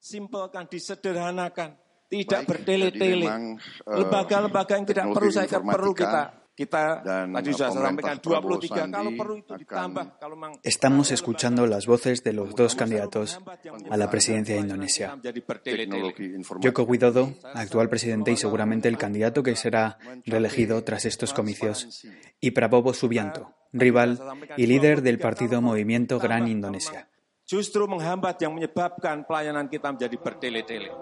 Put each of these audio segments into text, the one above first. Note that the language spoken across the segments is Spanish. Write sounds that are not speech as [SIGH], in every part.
simpelkan, disederhanakan, tidak bertele-tele. Lembaga-lembaga yang tidak perlu saya perlu kita Estamos escuchando las voces de los dos candidatos a la presidencia de Indonesia. Joko Widodo, actual presidente y seguramente el candidato que será reelegido tras estos comicios, y Prabowo Subianto, rival y líder del partido Movimiento Gran Indonesia. Justru menghambat yang menyebabkan pelayanan kita menjadi bertele-tele.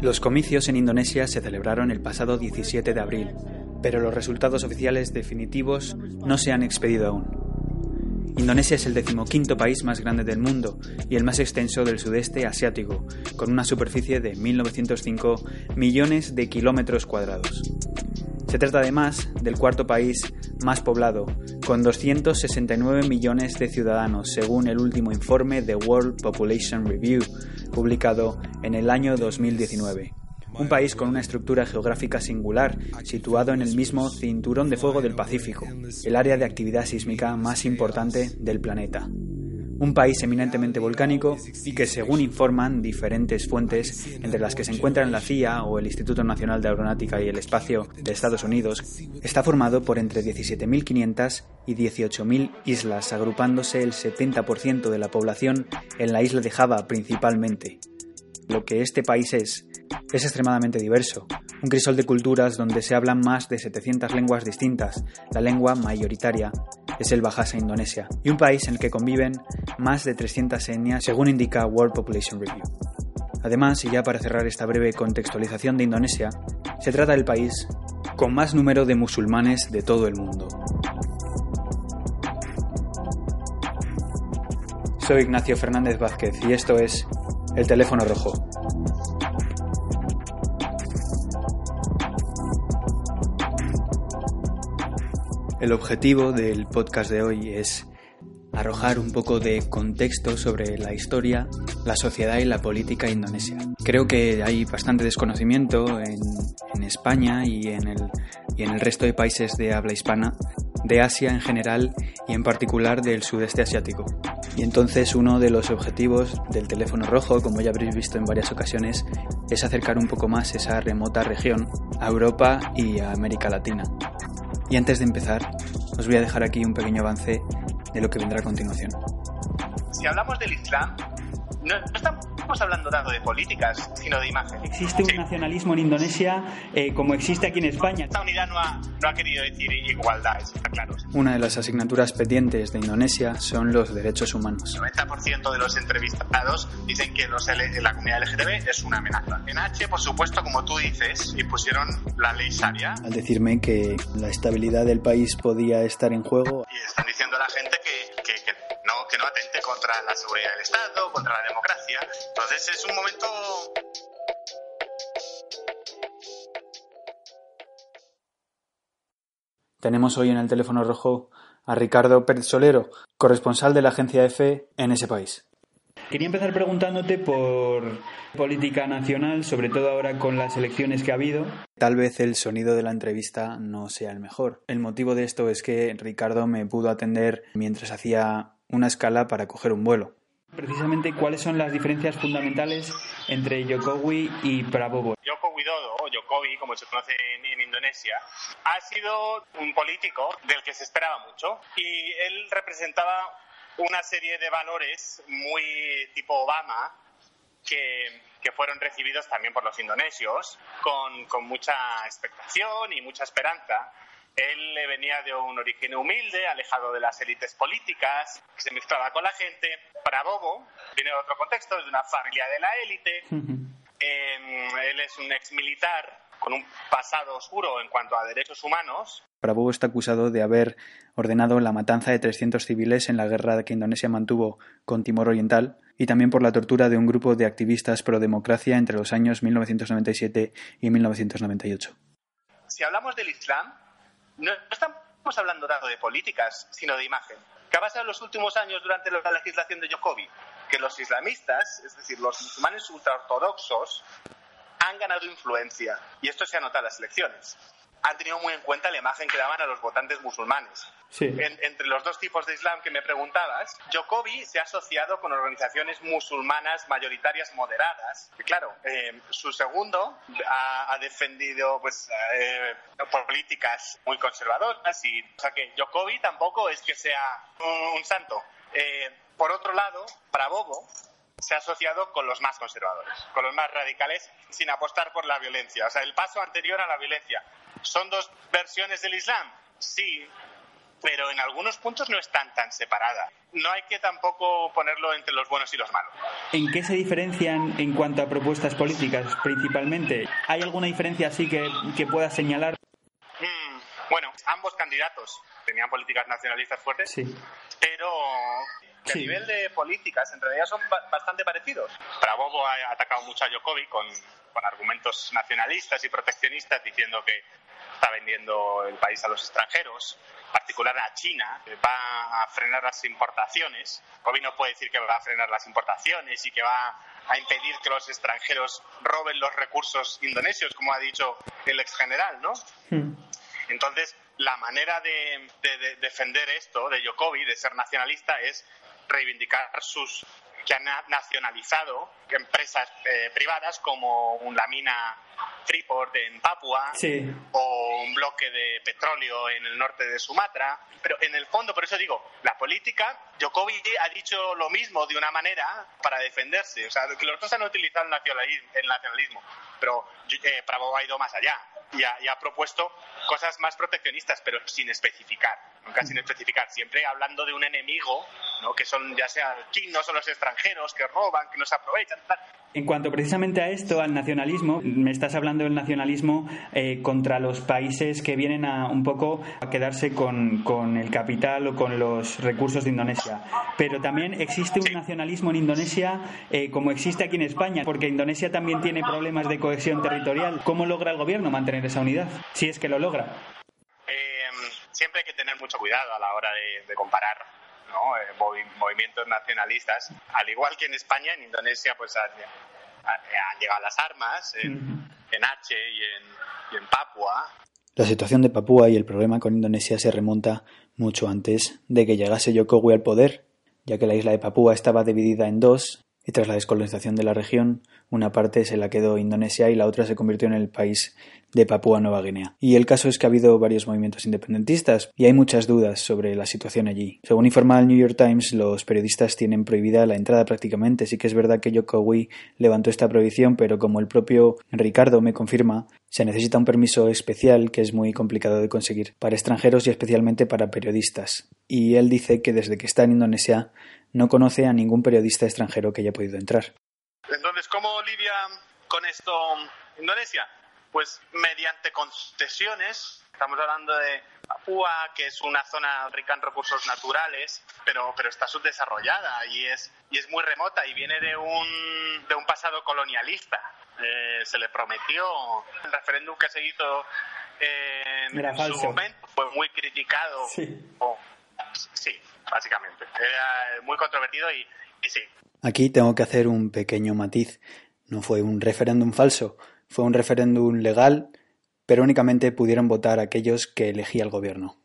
Los comicios en Indonesia se celebraron el pasado 17 de abril, pero los resultados oficiales definitivos no se han expedido aún. Indonesia es el decimoquinto país más grande del mundo y el más extenso del sudeste asiático, con una superficie de 1.905 millones de kilómetros cuadrados. Se trata además del cuarto país más poblado, con 269 millones de ciudadanos, según el último informe de World Population Review, publicado en el año 2019. Un país con una estructura geográfica singular, situado en el mismo cinturón de fuego del Pacífico, el área de actividad sísmica más importante del planeta un país eminentemente volcánico y que, según informan diferentes fuentes, entre las que se encuentran la CIA o el Instituto Nacional de Aeronáutica y el Espacio de Estados Unidos, está formado por entre 17.500 y 18.000 islas, agrupándose el 70% de la población en la isla de Java principalmente. Lo que este país es, es extremadamente diverso, un crisol de culturas donde se hablan más de 700 lenguas distintas. La lengua mayoritaria es el Bahasa Indonesia, y un país en el que conviven más de 300 etnias, según indica World Population Review. Además, y ya para cerrar esta breve contextualización de Indonesia, se trata del país con más número de musulmanes de todo el mundo. Soy Ignacio Fernández Vázquez y esto es El teléfono rojo. El objetivo del podcast de hoy es arrojar un poco de contexto sobre la historia, la sociedad y la política indonesia. Creo que hay bastante desconocimiento en, España y en, el, y en el resto de países de habla hispana, de Asia en general y en particular del sudeste asiático. Y entonces uno de los objetivos del teléfono rojo, como ya habréis visto en varias ocasiones, es acercar un poco más esa remota región a Europa y a América Latina. Y antes de empezar, os voy a dejar aquí un pequeño avance de lo que vendrá a continuación. Si hablamos del Islam, no, estamos hablando tanto de políticas, sino de imagen. Existe un nacionalismo en Indonesia eh, como existe aquí en España. Esta unidad no ha, no ha querido decir igualdad, está claro. Una de las asignaturas pendientes de Indonesia son los derechos humanos. El 90% de los entrevistados dicen que los la comunidad LGTB es una amenaza. En H, por supuesto, como tú dices, impusieron la ley Sharia. Al decirme que la estabilidad del país podía estar en juego. Y están diciendo a la gente que, que, no atente contra la seguridad del Estado, contra la democracia. Entonces es un momento Tenemos hoy en el teléfono rojo a Ricardo Pérez Solero, corresponsal de la agencia EFE en ese país. Quería empezar preguntándote por política nacional, sobre todo ahora con las elecciones que ha habido. Tal vez el sonido de la entrevista no sea el mejor. El motivo de esto es que Ricardo me pudo atender mientras hacía una escala para coger un vuelo. Precisamente, ¿cuáles son las diferencias fundamentales entre Jokowi y Prabowo? Jokowi, como se conoce en, en, Indonesia, ha sido un político del que se esperaba mucho y él representaba una serie de valores muy tipo Obama que, que fueron recibidos también por los indonesios con, con mucha expectación y mucha esperanza él venía de un origen humilde, alejado de las élites políticas, se mezclaba con la gente. Para Bobo, viene de otro contexto, de una familia de la élite. eh, él es un ex militar con un pasado oscuro en cuanto a derechos humanos. Prabowo está acusado de haber ordenado la matanza de 300 civiles en la guerra que Indonesia mantuvo con Timor Oriental y también por la tortura de un grupo de activistas pro democracia entre los años 1997 y 1998. Si hablamos del Islam, no estamos hablando tanto de políticas, sino de imagen. ¿Qué ha pasado en los últimos años durante la legislación de Jokowi? Que los islamistas, es decir, los musulmanes ultraortodoxos, han ganado influencia. Y esto se anota en las elecciones. Han tenido muy en cuenta la imagen que daban a los votantes musulmanes. entre los dos tipos de Islam que me preguntabas, Jokowi se ha asociado con organizaciones musulmanas mayoritarias moderadas. Y claro, eh, su segundo ha, defendido pues eh, políticas muy conservadoras y o sea que Jokowi tampoco es que sea un, santo. Eh, por otro lado, Prabowo se ha asociado con los más conservadores, con los más radicales, sin apostar por la violencia. O sea, el paso anterior a la violencia. ¿Son dos versiones del Islam? Sí, pero en algunos puntos no están tan separadas. No hay que tampoco ponerlo entre los buenos y los malos. ¿En qué se diferencian en cuanto a propuestas políticas principalmente? ¿Hay alguna diferencia así que, que pueda señalar? Mm, bueno, ambos candidatos tenían políticas nacionalistas fuertes, sí. pero a nivel de políticas, en realidad son bastante parecidos. Prabowo ha atacado mucho a Jokovic con, con argumentos nacionalistas y proteccionistas, diciendo que está vendiendo el país a los extranjeros, en particular a China, va a frenar las importaciones. Jokovic no puede decir que va a frenar las importaciones y que va a impedir que los extranjeros roben los recursos indonesios, como ha dicho el ex general, ¿no? Hmm. Entonces, la manera de, de, defender esto de Jokovic, de ser nacionalista, es reivindicar sus que han nacionalizado empresas eh, privadas como la mina Freeport en Papua o un bloque de petróleo en el norte de Sumatra. Pero en el fondo, por eso digo, la política, Jokovic ha dicho lo mismo de una manera para defenderse. O sea, que los dos han utilizado el nacionalismo, el nacionalismo pero eh, Bravo ha ido más allá y ha, propuesto cosas más proteccionistas, pero sin especificar, nunca sin especificar, siempre hablando de un enemigo, ¿no? que son ya sea chinos o los extranjeros que roban, que nos aprovechan, En cuanto precisamente a esto, al nacionalismo, me estás hablando del nacionalismo eh, contra los países que vienen a un poco a quedarse con, con, el capital o con los recursos de Indonesia. Pero también existe un nacionalismo en Indonesia eh, como existe aquí en España, porque Indonesia también tiene problemas de cohesión territorial. ¿Cómo logra el gobierno mantener esa unidad? Si es que lo logra. Eh, siempre hay que tener mucho cuidado a la hora de, comparar eh, movimientos nacionalistas. Al igual que en España, en Indonesia pues han, llegado las armas, en, Aceh y en, Papua. La situación de Papúa y el problema con Indonesia se remonta mucho antes de que llegase Jokowi al poder, ya que la isla de Papúa estaba dividida en dos y tras la descolonización de la región, una parte se la quedó Indonesia y la otra se convirtió en el país de Papúa Nueva Guinea. Y el caso es que ha habido varios movimientos independentistas y hay muchas dudas sobre la situación allí. Según informa el New York Times, los periodistas tienen prohibida la entrada prácticamente. Sí que es verdad que Jokowi levantó esta prohibición, pero como el propio Ricardo me confirma, se necesita un permiso especial que es muy complicado de conseguir para extranjeros y especialmente para periodistas. Y él dice que desde que está en Indonesia no conoce a ningún periodista extranjero que haya podido entrar. Entonces, ¿cómo lidia con esto Indonesia? Pues mediante concesiones. Estamos hablando de Papúa, que es una zona rica en recursos naturales, pero, pero está subdesarrollada y es, y es muy remota y viene de un, de un pasado colonialista. Eh, se le prometió el referéndum que se hizo en, su momento, fue muy criticado. Sí. sí, básicamente. Era muy controvertido y, sí. Aquí tengo que hacer un pequeño matiz. No fue un referéndum falso, fue un referéndum legal, pero únicamente pudieron votar aquellos que elegía el gobierno.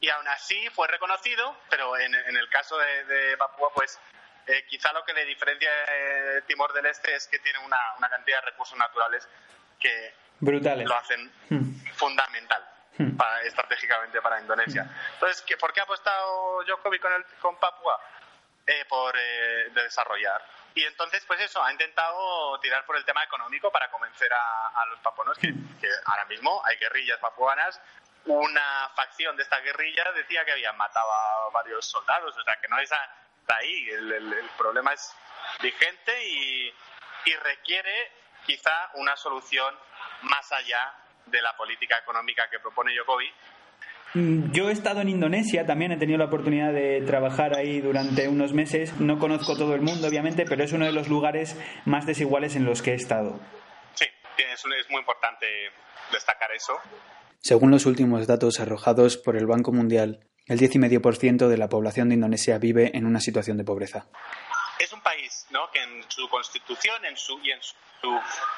Y aún así fue reconocido, pero en, el caso de, Papúa, pues eh, quizá lo que le diferencia de Timor del Este es que tiene una, cantidad de recursos naturales que Brutales. lo hacen hmm. fundamental. Hmm. estratégicamente para Indonesia. Entonces, ¿por qué ha apostado Jokovic con, el, con Papua? Eh, por eh, desarrollar. Y entonces, pues eso, ha intentado tirar por el tema económico para convencer a, los papuanos que, ahora mismo hay guerrillas papuanas. Una facción de esta guerrilla decía que habían matado a varios soldados, o sea que no es ahí. El, problema es vigente y, y requiere quizá una solución más allá de la política económica que propone Jokowi. Mm, yo he estado en Indonesia, también he tenido la oportunidad de trabajar ahí durante unos meses. No conozco todo el mundo, obviamente, pero es uno de los lugares más desiguales en los que he estado. Sí, es muy importante destacar eso. Según los últimos datos arrojados por el Banco Mundial, el 10,5% de la población de Indonesia vive en una situación de pobreza. Es un país ¿no? que en su constitución en su, y en su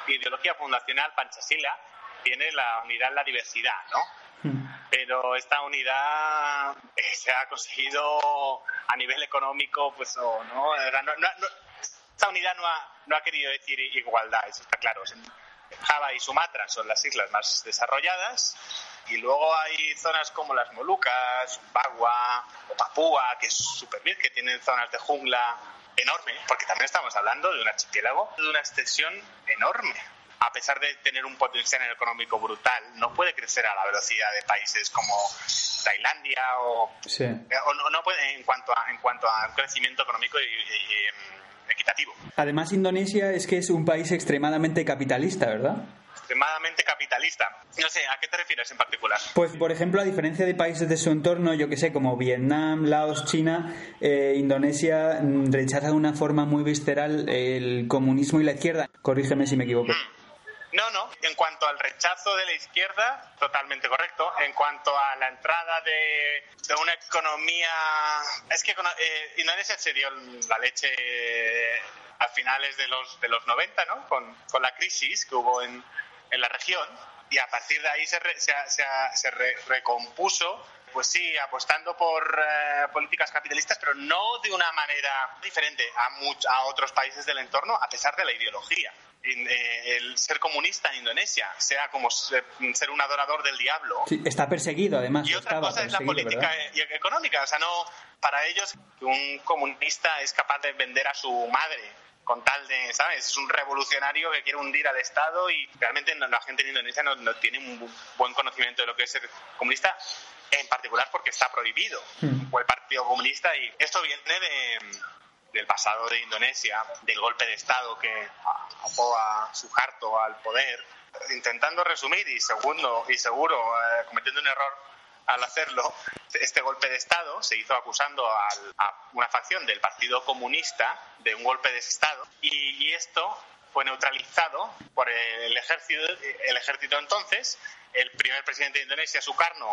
ideología fundacional, Panchasila, tiene la unidad en la diversidad, ¿no? Hmm. Pero esta unidad eh, se ha conseguido a nivel económico, pues no, ¿no? esta unidad no ha, no ha querido decir igualdad, eso está claro. Java y Sumatra son las islas más desarrolladas y luego hay zonas como las Molucas, Bagua o Papúa, que es súper bien, que tienen zonas de jungla enorme, porque también estamos hablando de un archipiélago de una extensión enorme. A pesar de tener un potencial económico brutal, no puede crecer a la velocidad de países como Tailandia o, no, puede en cuanto a en cuanto a crecimiento económico y, em, equitativo. Además, Indonesia es que es un país extremadamente capitalista, ¿verdad? extremadamente capitalista. No sé, ¿a qué te refieres en particular? Pues, por ejemplo, a diferencia de países de su entorno, yo que sé, como Vietnam, Laos, China, eh, Indonesia mm, rechaza de una forma muy visceral el comunismo y la izquierda. Corrígeme si me equivoco. Mm. No, no. En cuanto al rechazo de la izquierda, totalmente correcto. En cuanto a la entrada de, una economía... Es que eh, Indonesia se dio la leche a finales de los, de los 90, ¿no? Con, con la crisis que hubo en, en la región y a partir de ahí se, se, recompuso pues sí, apostando por eh, políticas capitalistas, pero no de una manera diferente a, a otros países del entorno, a pesar de la ideología. Eh, el ser comunista en Indonesia sea como ser, un adorador del diablo. está perseguido, además. Y otra cosa es la política económica. O sea, no, para ellos, un comunista es capaz de vender a su madre con tal de, ¿sabes? Es un revolucionario que quiere hundir al Estado y realmente la gente en Indonesia no, tiene un buen conocimiento de lo que es ser comunista, en particular porque está prohibido, hmm. o el Partido Comunista, y esto viene de, del pasado de Indonesia, del golpe de Estado que apó a Suharto al poder. Intentando resumir y segundo y seguro eh, cometiendo un error al hacerlo, este golpe de Estado se hizo acusando a una facción del Partido Comunista de un golpe de Estado y, esto fue neutralizado por el ejército, el ejército entonces. El primer presidente de Indonesia, Sukarno,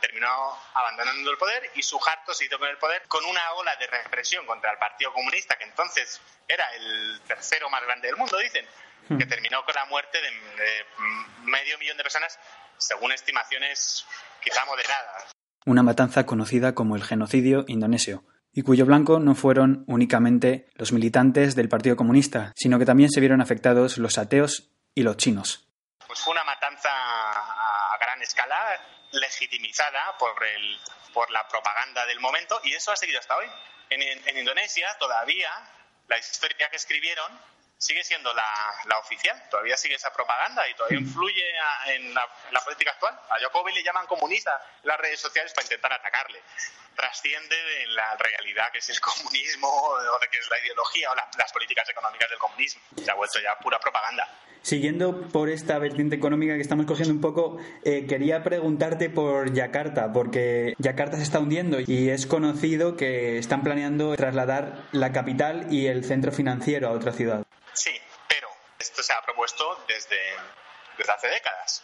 terminó abandonando el poder y Suharto se hizo con el poder con una ola de represión contra el Partido Comunista, que entonces era el tercero más grande del mundo, dicen, hmm. que terminó con la muerte de medio millón de personas, según estimaciones quizá moderadas. Una matanza conocida como el genocidio indonesio, y cuyo blanco no fueron únicamente los militantes del Partido Comunista, sino que también se vieron afectados los ateos y los chinos. Pues fue una matanza a gran escala, legitimizada por, el, por la propaganda del momento, y eso ha seguido hasta hoy. En, en Indonesia todavía la historia que escribieron sigue siendo la, la, oficial, todavía sigue esa propaganda y todavía influye en, la, política actual. A Jokowi le llaman comunista en las redes sociales para intentar atacarle. Trasciende de la realidad que es el comunismo o de que es la ideología o las políticas económicas del comunismo. Se ha vuelto ya pura propaganda. Siguiendo por esta vertiente económica que estamos cogiendo un poco, eh, quería preguntarte por Yakarta, porque Yakarta se está hundiendo y es conocido que están planeando trasladar la capital y el centro financiero a otra ciudad. Sí, pero esto se ha propuesto desde, desde hace décadas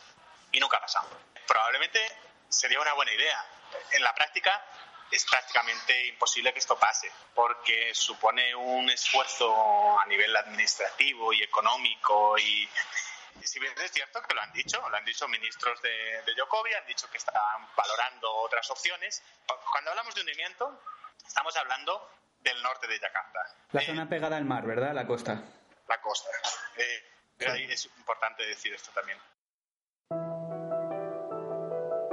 y nunca ha pasado. Probablemente sería una buena idea. En la práctica es prácticamente imposible que esto pase, porque supone un esfuerzo a nivel administrativo y económico y, si bien es cierto que lo han dicho, lo han dicho ministros de, de Jokowi, han dicho que están valorando otras opciones. Cuando hablamos de hundimiento, estamos hablando del norte de Yakarta. La zona pegada al mar, ¿verdad? La costa la costa. Eh, ahí es importante decir esto también.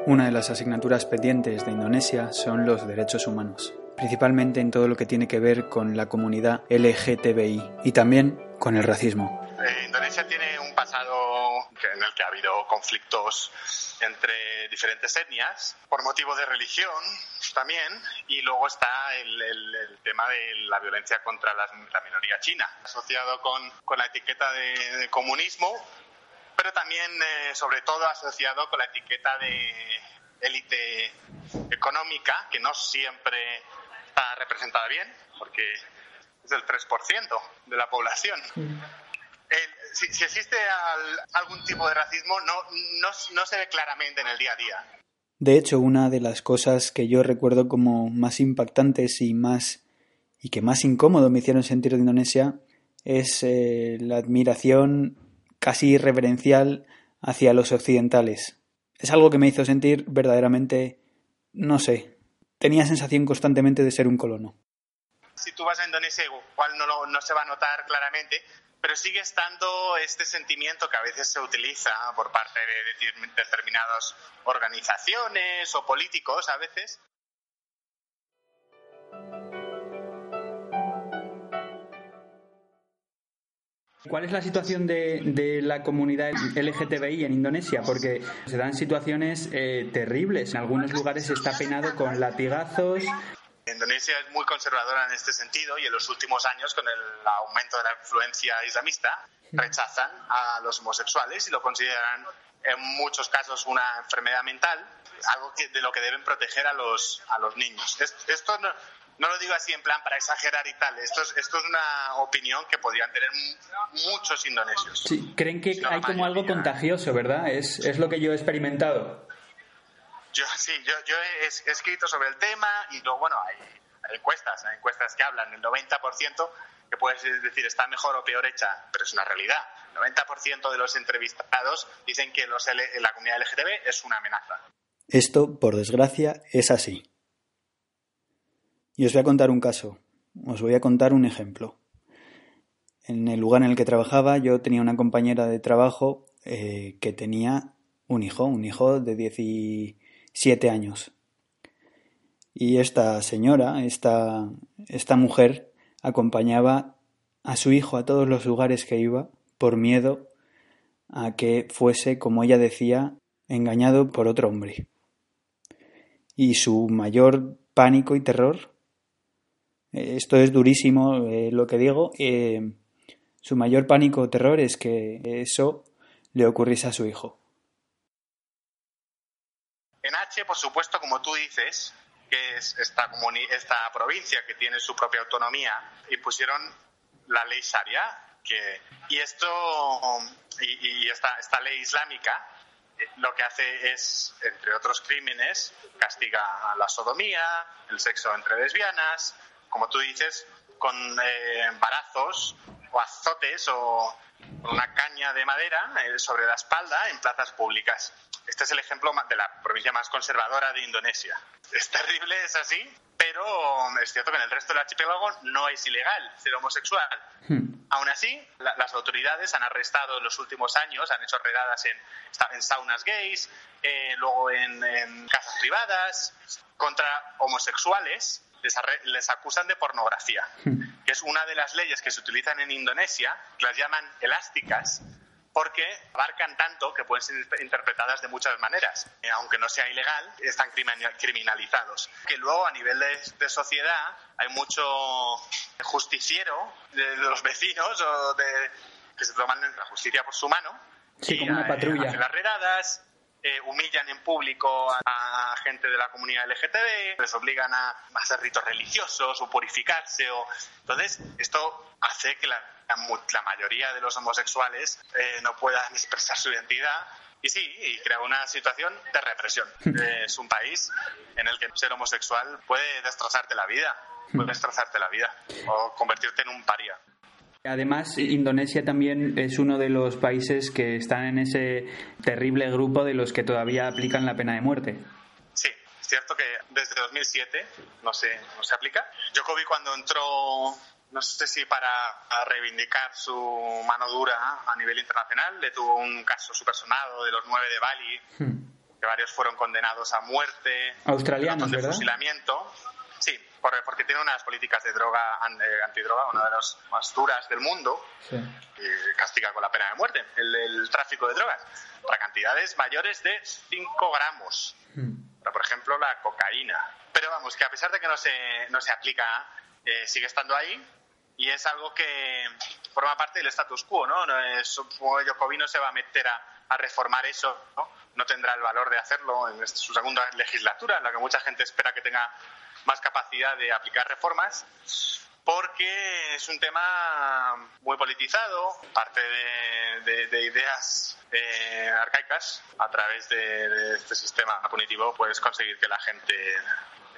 Una de las asignaturas pendientes de Indonesia son los derechos humanos, principalmente en todo lo que tiene que ver con la comunidad LGTBI y también con el racismo. Eh, Indonesia tiene un pasado en el que ha habido conflictos entre diferentes etnias por motivo de religión también y luego está el, tema de la violencia contra la, minoría china asociado con, la etiqueta de, comunismo pero también eh, sobre todo asociado con la etiqueta de élite económica que no siempre está representada bien porque es del 3% de la población si, existe algún tipo de racismo, no, no, se ve claramente en el día a día. De hecho, una de las cosas que yo recuerdo como más impactantes y más y que más incómodo me hicieron sentir de Indonesia es eh, la admiración casi irreverencial hacia los occidentales. Es algo que me hizo sentir verdaderamente, no sé, tenía sensación constantemente de ser un colono. Si tú vas a Indonesia, igual no, no se va a notar claramente, pero sigue estando este sentimiento que a veces se utiliza por parte de determinadas organizaciones o políticos a veces. ¿Cuál es la situación de, la comunidad LGTBI en Indonesia? Porque se dan situaciones eh, terribles. En algunos lugares está penado con latigazos, Indonesia es muy conservadora en este sentido y en los últimos años, con el aumento de la influencia islamista, rechazan a los homosexuales y lo consideran en muchos casos una enfermedad mental, algo de lo que deben proteger a los, a los niños. Esto no, lo digo así en plan para exagerar y tal, esto es, esto es una opinión que podrían tener muchos indonesios. Sí, creen que hay como algo contagioso, ¿verdad? Es, es lo que yo he experimentado. Yo sí, yo, yo he, escrito sobre el tema y luego, bueno, hay, encuestas, hay encuestas que hablan del 90%, que puedes decir está mejor o peor hecha, pero es una realidad. El 90% de los entrevistados dicen que los la comunidad LGTB es una amenaza. Esto, por desgracia, es así. Y os voy a contar un caso, os voy a contar un ejemplo. En el lugar en el que trabajaba yo tenía una compañera de trabajo eh, que tenía un hijo, un hijo de 10 siete años. Y esta señora, esta, esta mujer, acompañaba a su hijo a todos los lugares que iba por miedo a que fuese, como ella decía, engañado por otro hombre. Y su mayor pánico y terror, eh, esto es durísimo eh, lo que digo, eh, su mayor pánico o terror es que eso le ocurriese a su hijo. En H, por supuesto, como tú dices, que es esta, esta provincia que tiene su propia autonomía, impusieron la ley Sharia, que, y esto y, esta, esta ley islámica eh, lo que hace es, entre otros crímenes, castiga la sodomía, el sexo entre lesbianas, como tú dices, con eh, embarazos o azotes o una caña de madera eh, sobre la espalda en plazas públicas. Este es el ejemplo de la provincia más conservadora de Indonesia. Es terrible, es así, pero es cierto que en el resto del archipiélago no es ilegal ser homosexual. Hmm. Aún así, las autoridades han arrestado en los últimos años, han hecho redadas en, en saunas gays, eh, luego en, casas privadas, contra homosexuales, les, acusan de pornografía, hmm. que es una de las leyes que se utilizan en Indonesia, las llaman elásticas, porque abarcan tanto que pueden ser interpretadas de muchas maneras. Eh, aunque no sea ilegal, están criminalizados. Que luego a nivel de, sociedad hay mucho justiciero de, los vecinos o de que se toman la justicia por su mano. Sí, como una patrulla. Hacen las redadas, eh, humillan en público a, gente de la comunidad LGTB, les obligan a, hacer ritos religiosos o purificarse. O... Entonces, esto hace que la, mayoría de los homosexuales eh, no puedan [LAUGHS] expresar su identidad y sí, y crea una situación de represión. [LAUGHS] es un país en el que ser homosexual puede destrozarte la vida, puede [LAUGHS] destrozarte la vida o convertirte en un paria. Además, Indonesia también es uno de los países que están en ese terrible grupo de los que todavía aplican la pena de muerte. Sí, es cierto que desde 2007 no se, no se aplica. Jokovic cuando entró, no sé si para reivindicar su mano dura a nivel internacional, le tuvo un caso supersonado de los nueve de Bali, hmm. que varios fueron condenados a muerte. Australianos, de fusilamiento. Sí, porque tiene unas políticas de droga eh, antidroga, una de las más duras del mundo, y castiga con la pena de muerte el, tráfico de drogas, para cantidades mayores de 5 gramos. Hmm. Por ejemplo, la cocaína. Pero vamos, que a pesar de que no se, no se aplica, eh, sigue estando ahí y es algo que forma parte del status quo, ¿no? no es, supongo que Jocovino se va a meter a, a reformar eso, ¿no? No tendrá el valor de hacerlo en su segunda legislatura, en la que mucha gente espera que tenga más capacidad de aplicar reformas porque es un tema muy politizado, parte de, ideas eh, arcaicas. A través de, este sistema punitivo puedes conseguir que la gente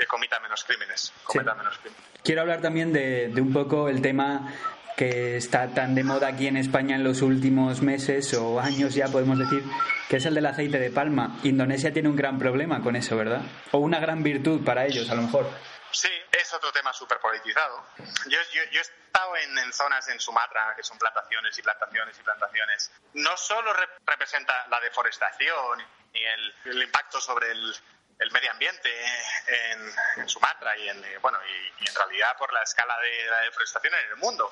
cometa menos crímenes. Cometa menos crímenes. Quiero hablar también de, un poco el tema que está tan de moda aquí en España en los últimos meses o años ya podemos decir, que es el del aceite de palma. Indonesia tiene un gran problema con eso, ¿verdad? O una gran virtud para ellos, a lo mejor. Sí, es otro tema súper politizado. Yo, he estado en, zonas en Sumatra que son plantaciones y plantaciones y plantaciones. No solo representa la deforestación y el, impacto sobre el, medio ambiente en, Sumatra y en, bueno, y, en realidad por la escala de la deforestación en el mundo.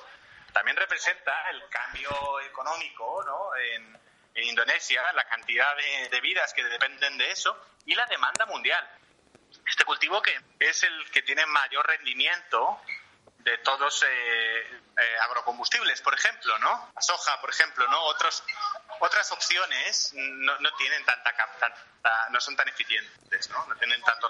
También representa el cambio económico ¿no? en, Indonesia, la cantidad de, de vidas que dependen de eso y la demanda mundial. Este cultivo que es el que tiene mayor rendimiento de todos eh, eh, agrocombustibles, por ejemplo, ¿no? La soja, por ejemplo, ¿no? Otros, otras opciones no, no tienen tanta, tanta, no son tan eficientes, ¿no? No tienen tanto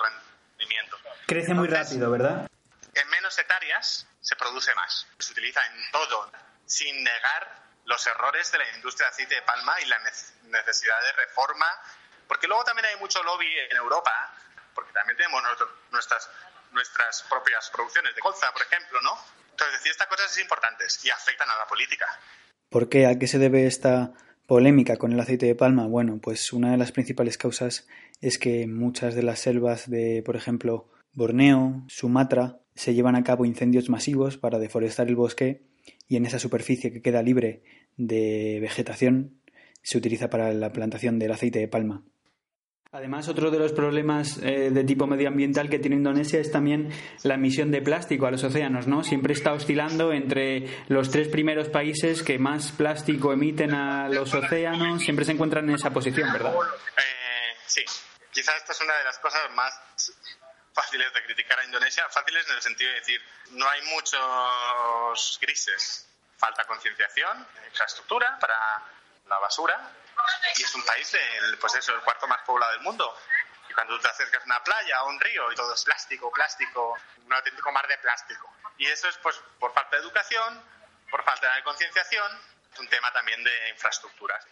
rendimiento. Crece muy rápido, ¿verdad? En menos hectáreas se produce más. Se utiliza en todo, sin negar los errores de la industria de aceite de palma y la necesidad de reforma, porque luego también hay mucho lobby en Europa porque también tenemos nuestras, nuestras propias producciones de colza, por ejemplo, ¿no? Entonces, decir estas cosas es importantes y afectan a la política. ¿Por qué? ¿A qué se debe esta polémica con el aceite de palma? Bueno, pues una de las principales causas es que muchas de las selvas de, por ejemplo, Borneo, Sumatra, se llevan a cabo incendios masivos para deforestar el bosque y en esa superficie que queda libre de vegetación se utiliza para la plantación del aceite de palma. Además, otro de los problemas eh, de tipo medioambiental que tiene Indonesia es también la emisión de plástico a los océanos, ¿no? Siempre está oscilando entre los tres primeros países que más plástico emiten a los océanos, siempre se encuentran en esa posición, ¿verdad? Eh, sí, quizás esta es una de las cosas más fáciles de criticar a Indonesia, fáciles en el sentido de decir, no hay muchos grises, falta concienciación, infraestructura para la basura, y es un país, el, pues eso, el cuarto más poblado del mundo. Y cuando tú te acercas a una playa o un río y todo es plástico, plástico, un auténtico mar de plástico. Y eso es pues por falta de educación, por falta de concienciación, es un tema también de infraestructuras.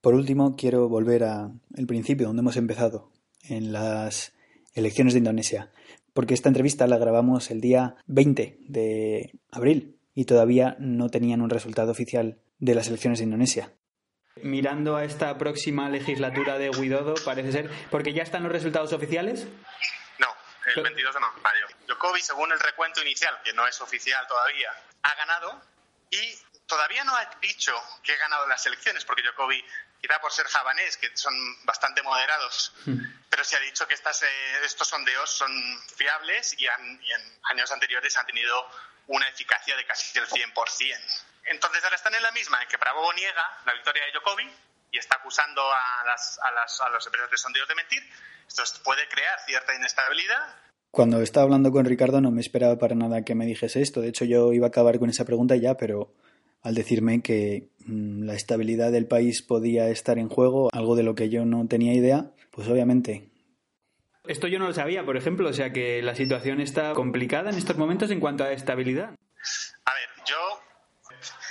Por último, quiero volver al principio, donde hemos empezado, en las elecciones de Indonesia, porque esta entrevista la grabamos el día 20 de abril y todavía no tenían un resultado oficial de las elecciones de Indonesia mirando a esta próxima legislatura de Guidodo, parece ser, porque ya están los resultados oficiales. No, el 22 de mayo. Jokowi, según el recuento inicial, que no es oficial todavía, ha ganado y todavía no ha dicho que ha ganado las elecciones, porque Jokowi, quizá por ser javanés, que son bastante moderados, hmm. Pero se ha dicho que eh, estos sondeos son fiables y, en años anteriores han tenido una eficacia de casi el 100%. Entonces ahora están en la misma, en que Bravo niega la victoria de Jokowi y está acusando a, las, a, empresarios de sondeos de mentir. Esto puede crear cierta inestabilidad. Cuando estaba hablando con Ricardo no me esperaba para nada que me dijese esto. De hecho, yo iba a acabar con esa pregunta ya, pero al decirme que mm, la estabilidad del país podía estar en juego, algo de lo que yo no tenía idea, pues obviamente. Esto yo no lo sabía, por ejemplo, o sea que la situación está complicada en estos momentos en cuanto a estabilidad. A ver, yo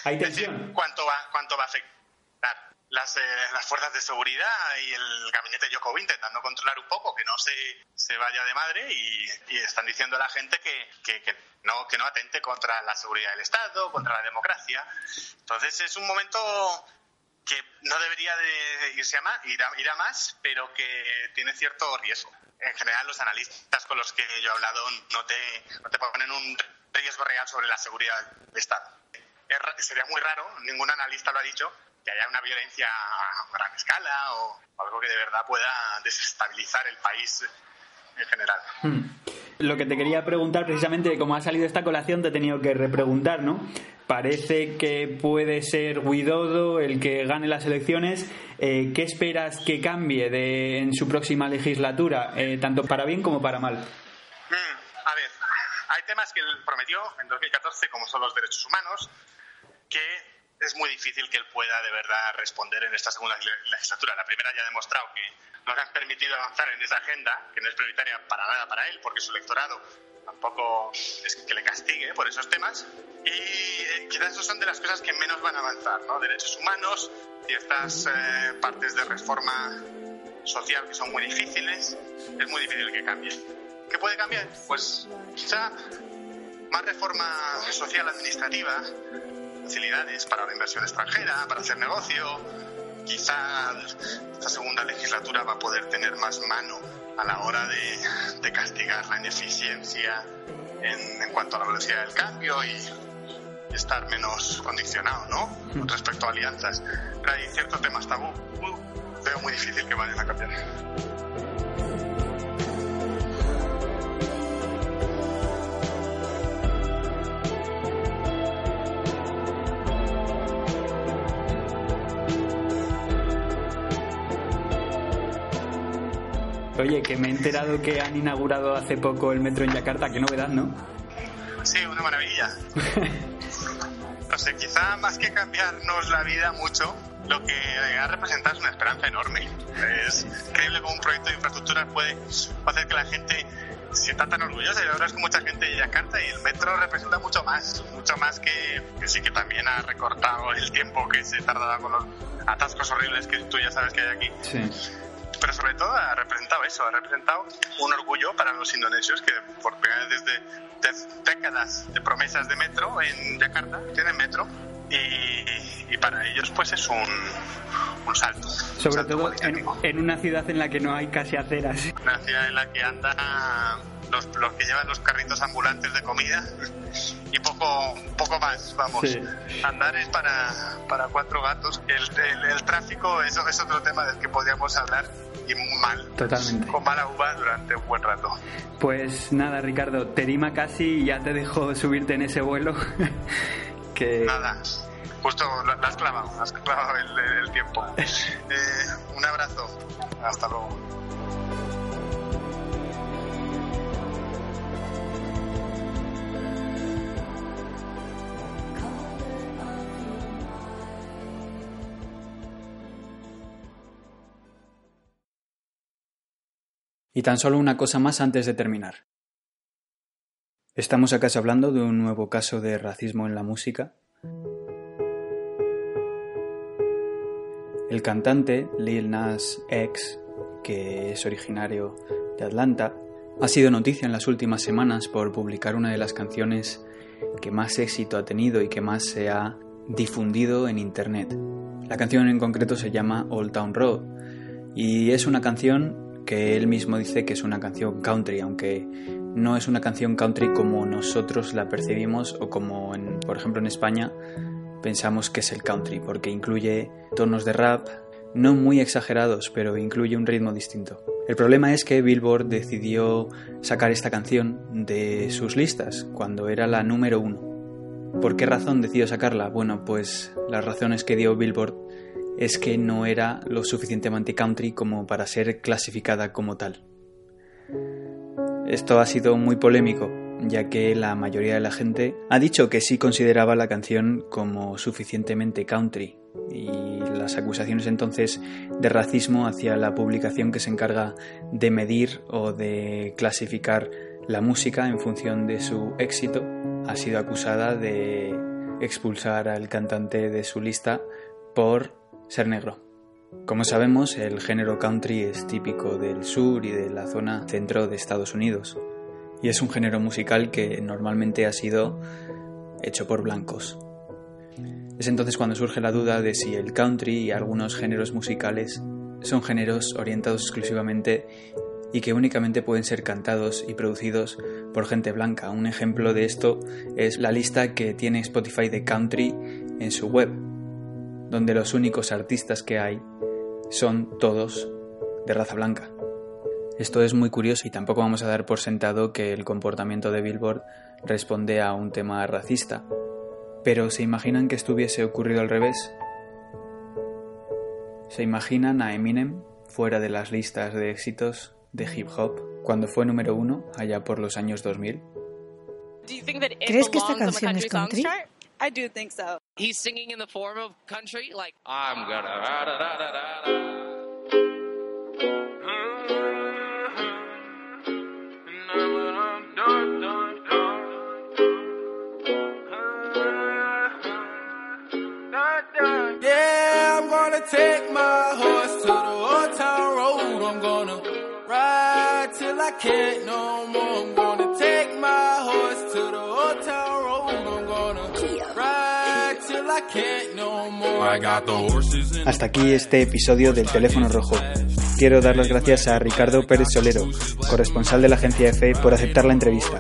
¿Hay tensión? ¿cuánto va, cuánto va a afectar? Las, eh, las fuerzas de seguridad y el gabinete de Jokowi intentando controlar un poco, que no se, se vaya de madre y, están diciendo a la gente que, que, no, que no atente contra la seguridad del Estado, contra la democracia. Entonces es un momento que no debería de irse a más, ir, a, ir a más, pero que tiene cierto riesgo. En general, los analistas con los que yo he hablado no te, no te ponen un riesgo real sobre la seguridad del Estado sería muy raro, ningún analista lo ha dicho, que haya una violencia a gran escala o algo que de verdad pueda desestabilizar el país en general. Hmm. Lo que te quería preguntar, precisamente, como ha salido esta colación, te he tenido que repreguntar, ¿no? Parece que puede ser Guidodo el que gane las elecciones. Eh, ¿Qué esperas que cambie de, en su próxima legislatura, eh, tanto para bien como para mal? Hmm, a ver, hay temas que él prometió en 2014, como son los derechos humanos, que es muy difícil que él pueda de verdad responder en esta segunda legislatura. La primera ya ha demostrado que no le han permitido avanzar en esa agenda, que no es prioritaria para nada para él, porque su electorado tampoco es que le castigue por esos temas. Y eh, quizás esas son de las cosas que menos van a avanzar, ¿no? Derechos humanos, ciertas eh, partes de reforma social que son muy difíciles, es muy difícil que cambie. ¿Qué puede cambiar? Pues quizá más reforma social administrativa, facilidades para la inversión extranjera, para hacer negocio. Quizá esta segunda legislatura va a poder tener más mano a la hora de, castigar la ineficiencia en, en, cuanto a la velocidad del cambio y, estar menos condicionado, ¿no? Hmm. Respecto a alianzas. Pero hay ciertos temas tabú. Veo muy difícil que vayan a cambiar. Oye, que me he enterado que han inaugurado hace poco el metro en Yakarta, qué novedad, ¿no? Sí, una maravilla. [LAUGHS] no sé, quizá más que cambiarnos la vida mucho, lo que ha representado es una esperanza enorme. Es increíble cómo un proyecto de infraestructura puede hacer que la gente se sienta tan orgullosa. Y ahora es que mucha gente de Yakarta y el metro representa mucho más, mucho más que, que sí que también ha recortado el tiempo que se tardaba con los atascos horribles que tú ya sabes que hay aquí. Sí pero sobre todo ha representado eso, ha representado un orgullo para los indonesios que por primera vez desde décadas de promesas de metro en Yakarta tienen metro y, para ellos pues es un, un salto. Sobre todo en, una ciudad en la que no hay casi aceras. Una ciudad en la que anda los, los que llevan los carritos ambulantes de comida y poco poco más, vamos. Andar es para, para cuatro gatos. El, el, tráfico, eso es otro tema del que podríamos hablar y mal. Totalmente. Con mala uva durante un buen rato. Pues nada, Ricardo, te dima casi y ya te dejo subirte en ese vuelo. [LAUGHS] que... Nada, justo lo, has clavado, has clavado el, tiempo. [LAUGHS] Eh, un abrazo, hasta luego. Y tan solo una cosa más antes de terminar. ¿Estamos acaso hablando de un nuevo caso de racismo en la música? El cantante Lil Nas X, que es originario de Atlanta, ha sido noticia en las últimas semanas por publicar una de las canciones que más éxito ha tenido y que más se ha difundido en Internet. La canción en concreto se llama Old Town Road y es una canción que él mismo dice que es una canción country, aunque no es una canción country como nosotros la percibimos o como, en, por ejemplo, en España pensamos que es el country, porque incluye tonos de rap, no muy exagerados, pero incluye un ritmo distinto. El problema es que Billboard decidió sacar esta canción de sus listas cuando era la número uno. ¿Por qué razón decidió sacarla? Bueno, pues las razones que dio Billboard es que no era lo suficientemente country como para ser clasificada como tal. Esto ha sido muy polémico, ya que la mayoría de la gente ha dicho que sí consideraba la canción como suficientemente country, y las acusaciones entonces de racismo hacia la publicación que se encarga de medir o de clasificar la música en función de su éxito ha sido acusada de expulsar al cantante de su lista por ser negro. Como sabemos, el género country es típico del sur y de la zona centro de Estados Unidos, y es un género musical que normalmente ha sido hecho por blancos. Es entonces cuando surge la duda de si el country y algunos géneros musicales son géneros orientados exclusivamente y que únicamente pueden ser cantados y producidos por gente blanca. Un ejemplo de esto es la lista que tiene Spotify de country en su web, donde los únicos artistas que hay son todos de raza blanca. Esto es muy curioso y tampoco vamos a dar por sentado que el comportamiento de Billboard responde a un tema racista. Pero ¿se imaginan que estuviese ocurrido al revés? ¿Se imaginan a Eminem fuera de las listas de éxitos de hip hop cuando fue número uno allá por los años 2000? ¿Crees que esta canción es country? He's singing in the form of country, like I'm gonna da da da. Yeah, I'm gonna take my horse to the old town road. I'm gonna ride till I can't no more. I'm gonna take my horse Hasta aquí este episodio del teléfono rojo. Quiero dar las gracias a Ricardo Pérez Solero, corresponsal de la agencia EFE, por aceptar la entrevista.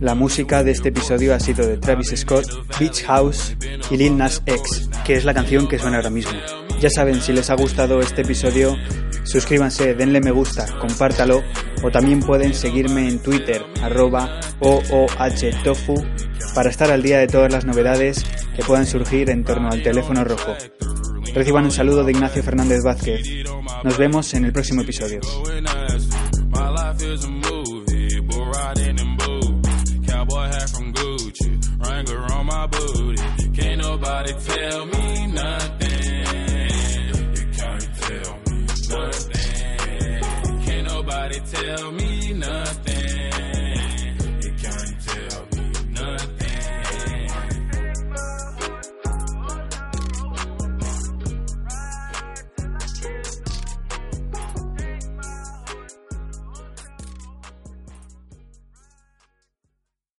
La música de este episodio ha sido de Travis Scott, Beach House y Lil Nas X, que es la canción que suena ahora mismo. Ya saben, si les ha gustado este episodio, suscríbanse, denle me gusta, compártalo o también pueden seguirme en Twitter, arroba OOHTofu, para estar al día de todas las novedades que puedan surgir en torno al teléfono rojo. Reciban un saludo de Ignacio Fernández Vázquez. Nos vemos en el próximo episodio.